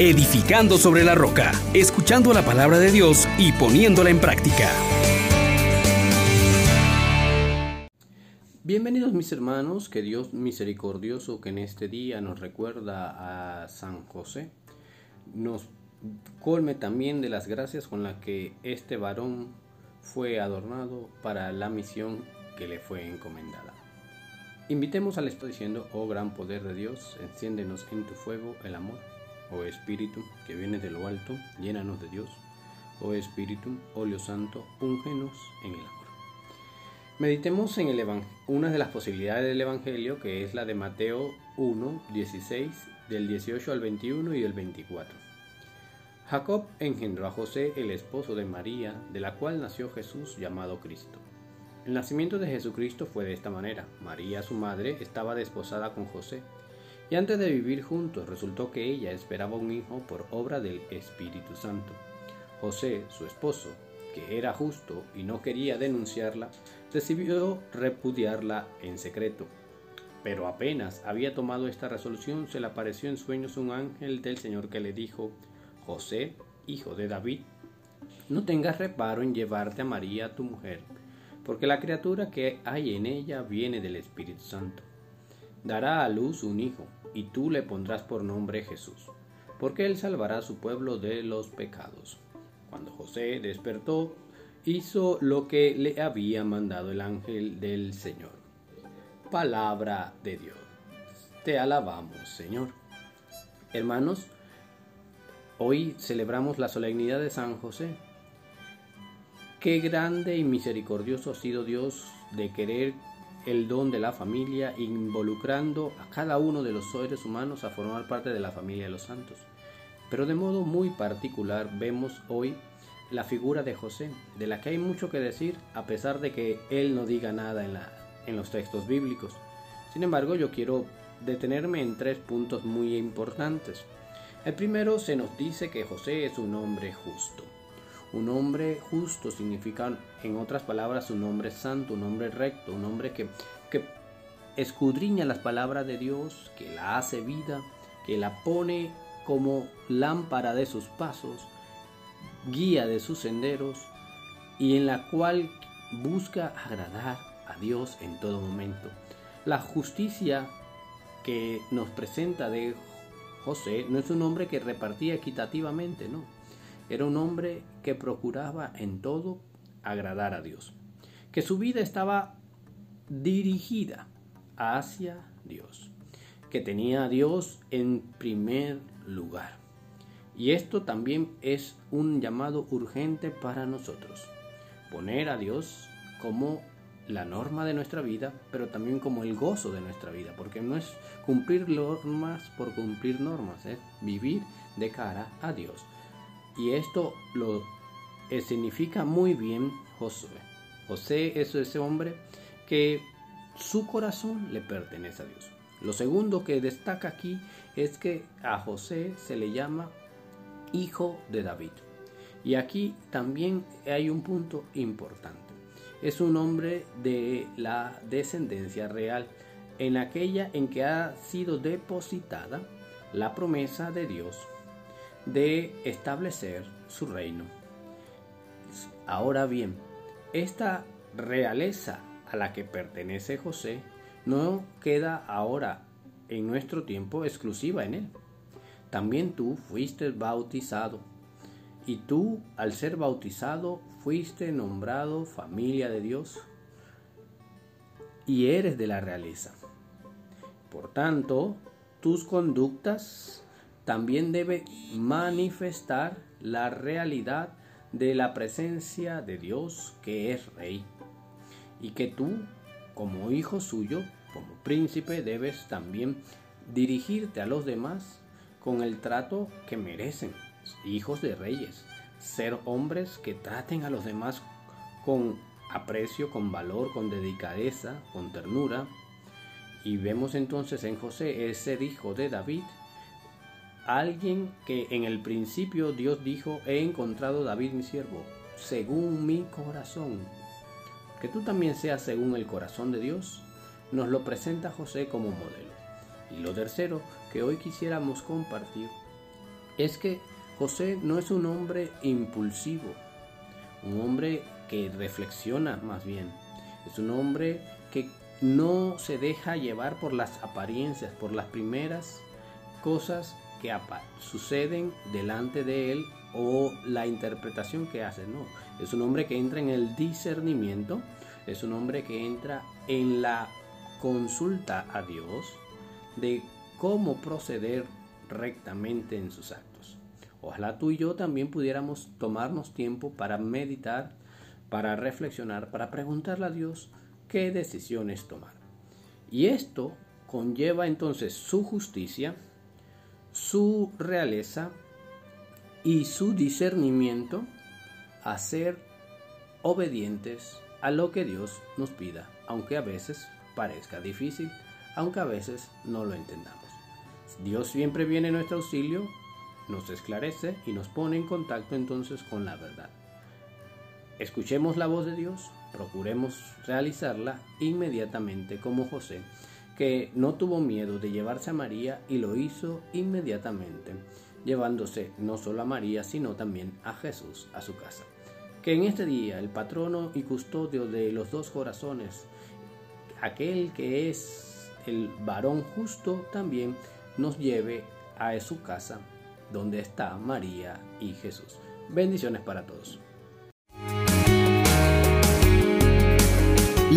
edificando sobre la roca, escuchando la palabra de Dios y poniéndola en práctica. Bienvenidos mis hermanos, que Dios misericordioso que en este día nos recuerda a San José, nos colme también de las gracias con las que este varón fue adornado para la misión que le fue encomendada. Invitemos al esto diciendo, oh gran poder de Dios, enciéndenos en tu fuego el amor. Oh Espíritu, que viene de lo alto, llénanos de Dios. Oh Espíritu, óleo santo, úngenos en el amor. Meditemos en el una de las posibilidades del Evangelio, que es la de Mateo 1, 16, del 18 al 21 y del 24. Jacob engendró a José, el esposo de María, de la cual nació Jesús llamado Cristo. El nacimiento de Jesucristo fue de esta manera. María, su madre, estaba desposada con José, y antes de vivir juntos resultó que ella esperaba un hijo por obra del Espíritu Santo. José, su esposo, que era justo y no quería denunciarla, decidió repudiarla en secreto. Pero apenas había tomado esta resolución, se le apareció en sueños un ángel del Señor que le dijo, José, hijo de David, no tengas reparo en llevarte a María, tu mujer, porque la criatura que hay en ella viene del Espíritu Santo. Dará a luz un hijo, y tú le pondrás por nombre Jesús, porque él salvará a su pueblo de los pecados. Cuando José despertó, hizo lo que le había mandado el ángel del Señor. Palabra de Dios. Te alabamos, Señor. Hermanos, hoy celebramos la solemnidad de San José, Qué grande y misericordioso ha sido Dios de querer el don de la familia, involucrando a cada uno de los seres humanos a formar parte de la familia de los santos. Pero de modo muy particular vemos hoy la figura de José, de la que hay mucho que decir, a pesar de que él no diga nada en, la, en los textos bíblicos. Sin embargo, yo quiero detenerme en tres puntos muy importantes. El primero se nos dice que José es un hombre justo. Un hombre justo significa, en otras palabras, un hombre santo, un hombre recto, un hombre que, escudriña las palabras de Dios, que la hace vida, que la pone como lámpara de sus pasos, guía de sus senderos y en la cual busca agradar a Dios en todo momento. La justicia que nos presenta de José no es un hombre que repartía equitativamente, no era un hombre que procuraba en todo agradar a Dios, que su vida estaba dirigida hacia Dios, que tenía a Dios en primer lugar. Y esto también es un llamado urgente para nosotros, poner a Dios como la norma de nuestra vida, pero también como el gozo de nuestra vida, porque no es cumplir normas por cumplir normas, es vivir de cara a Dios. Y esto lo eh, significa muy bien Josué. José es ese hombre que su corazón le pertenece a Dios. Lo segundo que destaca aquí es que a José se le llama hijo de David. Y aquí también hay un punto importante. Es un hombre de la descendencia real, en aquella en que ha sido depositada la promesa de Dios de establecer su reino. Ahora bien, esta realeza a la que pertenece José no queda ahora en nuestro tiempo exclusiva en él. También tú fuiste bautizado y tú al ser bautizado fuiste nombrado familia de Dios y eres de la realeza. Por tanto, tus conductas también debe manifestar la realidad de la presencia de Dios que es rey y que tú como hijo suyo, como príncipe, debes también dirigirte a los demás con el trato que merecen, hijos de reyes, ser hombres que traten a los demás con aprecio, con valor, con delicadeza, con ternura. Y vemos entonces en José ese hijo de David alguien que en el principio Dios dijo, he encontrado David mi siervo, según mi corazón. Que tú también seas según el corazón de Dios, nos lo presenta José como modelo. Y lo tercero que hoy quisiéramos compartir es que José no es un hombre impulsivo, un hombre que reflexiona más bien, es un hombre que no se deja llevar por las apariencias, por las primeras cosas que suceden delante de él o la interpretación que hace. No, es un hombre que entra en el discernimiento, es un hombre que entra en la consulta a Dios de cómo proceder rectamente en sus actos. Ojalá tú y yo también pudiéramos tomarnos tiempo para meditar, para reflexionar, para preguntarle a Dios qué decisiones tomar. Y esto conlleva entonces su justicia, su realeza y su discernimiento a ser obedientes a lo que Dios nos pida, aunque a veces parezca difícil, aunque a veces no lo entendamos. Dios siempre viene en nuestro auxilio, nos esclarece y nos pone en contacto entonces con la verdad. Escuchemos la voz de Dios, procuremos realizarla inmediatamente como José, que no tuvo miedo de llevarse a María y lo hizo inmediatamente, llevándose no solo a María, sino también a Jesús a su casa. Que en este día el patrono y custodio de los dos corazones, aquel que es el varón justo, también nos lleve a su casa donde está María y Jesús. Bendiciones para todos.